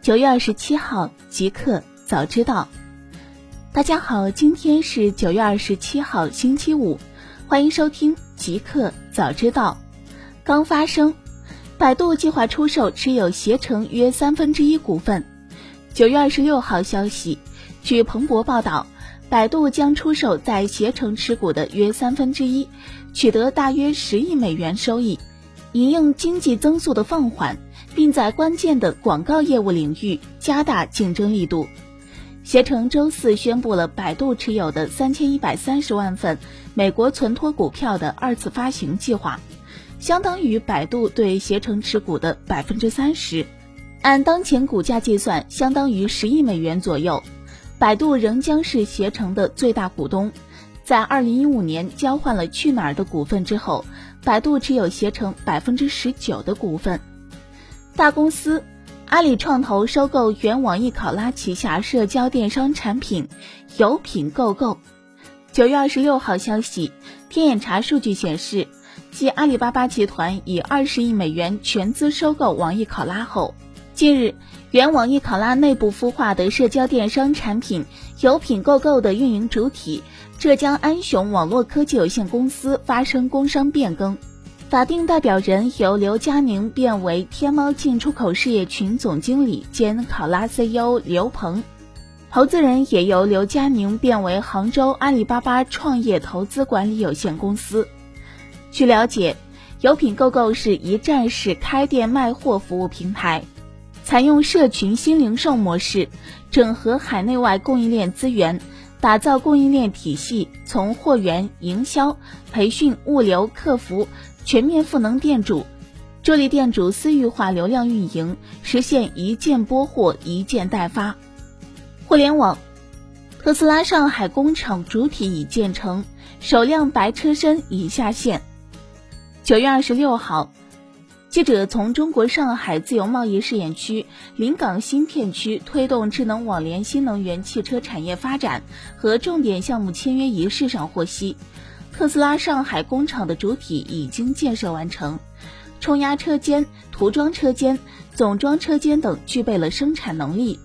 九月二十七号，极客早知道。大家好，今天是九月二十七号，星期五，欢迎收听极客早知道。刚发生，百度计划出售持有携程约三分之一股份。九月二十六号消息，据彭博报道，百度将出售在携程持股的约三分之一，取得大约十亿美元收益，以应经济增速的放缓。并在关键的广告业务领域加大竞争力度。携程周四宣布了百度持有的三千一百三十万份美国存托股票的二次发行计划，相当于百度对携程持股的百分之三十，按当前股价计算，相当于十亿美元左右。百度仍将是携程的最大股东。在二零一五年交换了去哪儿的股份之后，百度持有携程百分之十九的股份。大公司，阿里创投收购原网易考拉旗下社交电商产品有品购购。九月二十六号消息，天眼查数据显示，继阿里巴巴集团以二十亿美元全资收购网易考拉后，近日原网易考拉内部孵化的社交电商产品有品购购的运营主体浙江安雄网络科技有限公司发生工商变更。法定代表人由刘佳宁变为天猫进出口事业群总经理兼考拉 CEO 刘鹏，投资人也由刘佳宁变为杭州阿里巴巴创业投资管理有限公司。据了解，有品购购是一站式开店卖货服务平台，采用社群新零售模式，整合海内外供应链资源，打造供应链体系，从货源、营销、培训、物流、客服。全面赋能店主，助力店主私域化流量运营，实现一件拨货、一件代发。互联网，特斯拉上海工厂主体已建成，首辆白车身已下线。九月二十六号，记者从中国上海自由贸易试验区临港新片区推动智能网联新能源汽车产业发展和重点项目签约仪式上获悉。特斯拉上海工厂的主体已经建设完成，冲压车间、涂装车间、总装车间等具备了生产能力。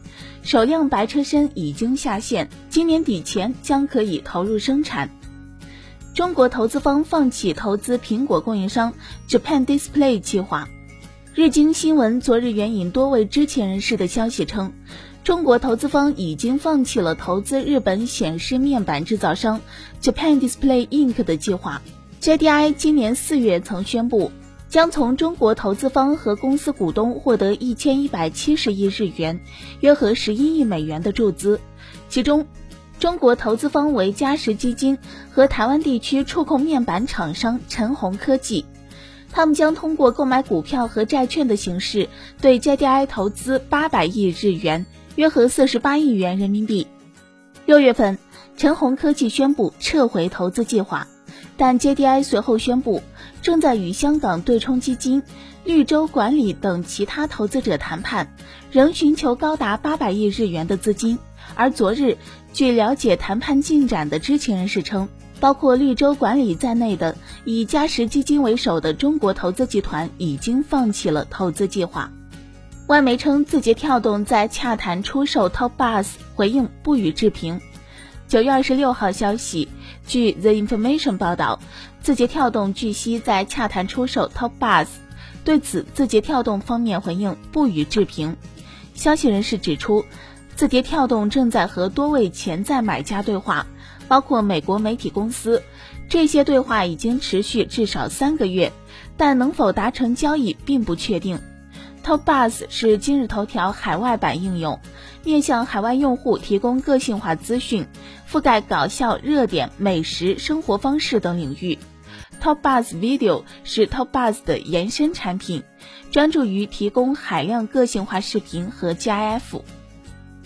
首辆白车身已经下线，今年底前将可以投入生产。中国投资方放弃投资苹果供应商 Japan Display 计划。日经新闻昨日援引多位知情人士的消息称。中国投资方已经放弃了投资日本显示面板制造商 Japan Display Inc. 的计划。JDI 今年四月曾宣布，将从中国投资方和公司股东获得一千一百七十亿日元（约合十一亿美元）的注资，其中，中国投资方为嘉实基金和台湾地区触控面板厂商陈红科技，他们将通过购买股票和债券的形式对 JDI 投资八百亿日元。约合四十八亿元人民币。六月份，陈红科技宣布撤回投资计划，但 JDI 随后宣布正在与香港对冲基金、绿洲管理等其他投资者谈判，仍寻求高达八百亿日元的资金。而昨日，据了解谈判进展的知情人士称，包括绿洲管理在内的以嘉实基金为首的中国投资集团已经放弃了投资计划。外媒称，字节跳动在洽谈出售 TopBus，回应不予置评。九月二十六号消息，据 The Information 报道，字节跳动据悉在洽谈出售 TopBus，对此，字节跳动方面回应不予置评。消息人士指出，字节跳动正在和多位潜在买家对话，包括美国媒体公司，这些对话已经持续至少三个月，但能否达成交易并不确定。TopBuzz 是今日头条海外版应用，面向海外用户提供个性化资讯，覆盖搞笑、热点、美食、生活方式等领域。TopBuzz Video 是 TopBuzz 的延伸产品，专注于提供海量个性化视频和 GIF。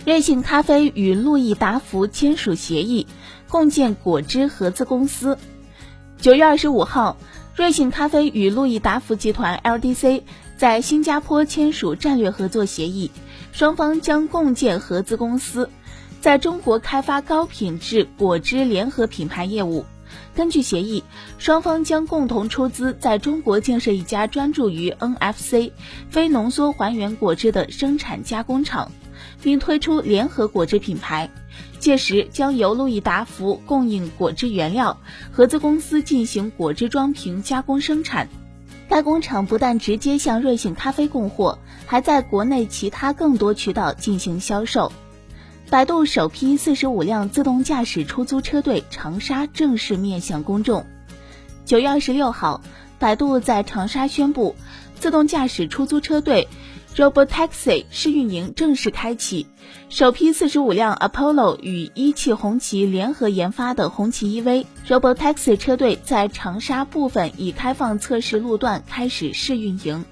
瑞幸咖啡与路易达孚签署协议，共建果汁合资公司。九月二十五号，瑞幸咖啡与路易达孚集团 （LDC）。在新加坡签署战略合作协议，双方将共建合资公司，在中国开发高品质果汁联合品牌业务。根据协议，双方将共同出资在中国建设一家专注于 NFC 非浓缩还原果汁的生产加工厂，并推出联合果汁品牌。届时将由路易达福供应果汁原料，合资公司进行果汁装瓶加工生产。该工厂不但直接向瑞幸咖啡供货，还在国内其他更多渠道进行销售。百度首批四十五辆自动驾驶出租车队长沙正式面向公众。九月二十六号，百度在长沙宣布，自动驾驶出租车队。Robotaxi 试运营正式开启，首批四十五辆 Apollo 与一汽红旗联合研发的红旗 EV Robotaxi 车队在长沙部分已开放测试路段开始试运营。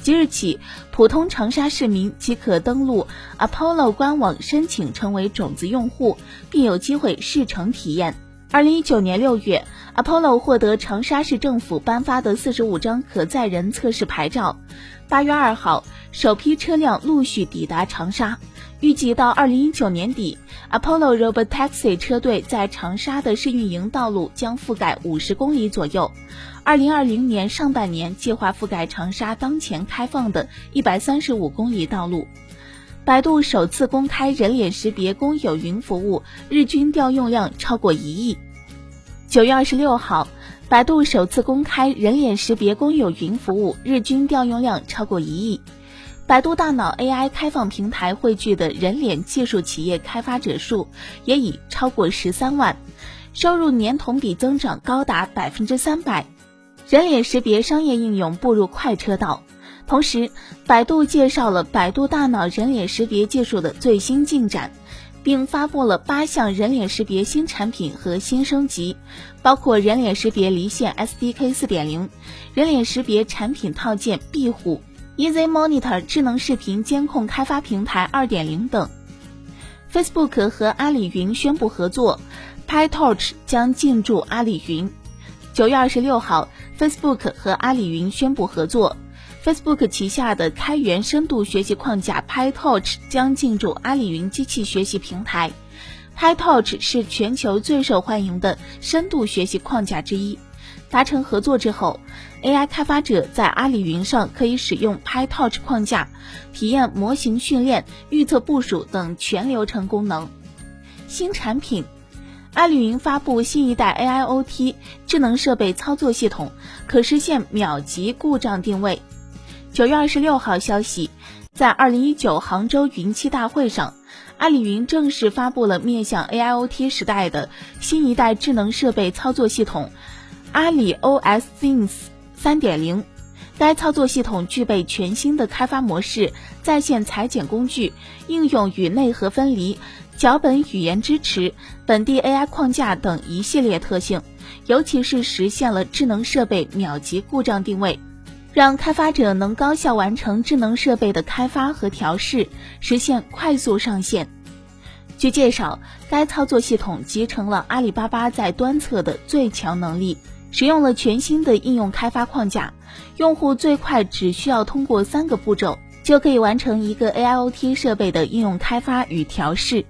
即日起，普通长沙市民即可登录 Apollo 官网申请成为种子用户，并有机会试乘体验。二零一九年六月，Apollo 获得长沙市政府颁发的四十五张可载人测试牌照。八月二号。首批车辆陆续抵达长沙，预计到二零一九年底，Apollo Robotaxi 车队在长沙的试运营道路将覆盖五十公里左右。二零二零年上半年计划覆盖长沙当前开放的一百三十五公里道路。百度首次公开人脸识别公有云服务，日均调用量超过一亿。九月二十六号，百度首次公开人脸识别公有云服务，日均调用量超过一亿。百度大脑 AI 开放平台汇聚的人脸技术企业开发者数也已超过十三万，收入年同比增长高达百分之三百，人脸识别商业应用步入快车道。同时，百度介绍了百度大脑人脸识别技术的最新进展，并发布了八项人脸识别新产品和新升级，包括人脸识别离线 SDK 四点零、人脸识别产品套件壁虎。Easy Monitor 智能视频监控开发平台2.0等。Facebook 和阿里云宣布合作，PyTorch 将进驻阿里云。九月二十六号，Facebook 和阿里云宣布合作，Facebook 旗下的开源深度学习框架 PyTorch 将进驻阿里云机器学习平台。PyTorch 是全球最受欢迎的深度学习框架之一。达成合作之后，AI 开发者在阿里云上可以使用 PyTorch 框架，体验模型训练、预测部署等全流程功能。新产品，阿里云发布新一代 AIoT 智能设备操作系统，可实现秒级故障定位。九月二十六号消息，在二零一九杭州云栖大会上，阿里云正式发布了面向 AIoT 时代的新一代智能设备操作系统。阿里 OS Things 3.0，该操作系统具备全新的开发模式、在线裁剪工具、应用与内核分离、脚本语言支持、本地 AI 框架等一系列特性，尤其是实现了智能设备秒级故障定位，让开发者能高效完成智能设备的开发和调试，实现快速上线。据介绍，该操作系统集成了阿里巴巴在端侧的最强能力。使用了全新的应用开发框架，用户最快只需要通过三个步骤，就可以完成一个 AIoT 设备的应用开发与调试。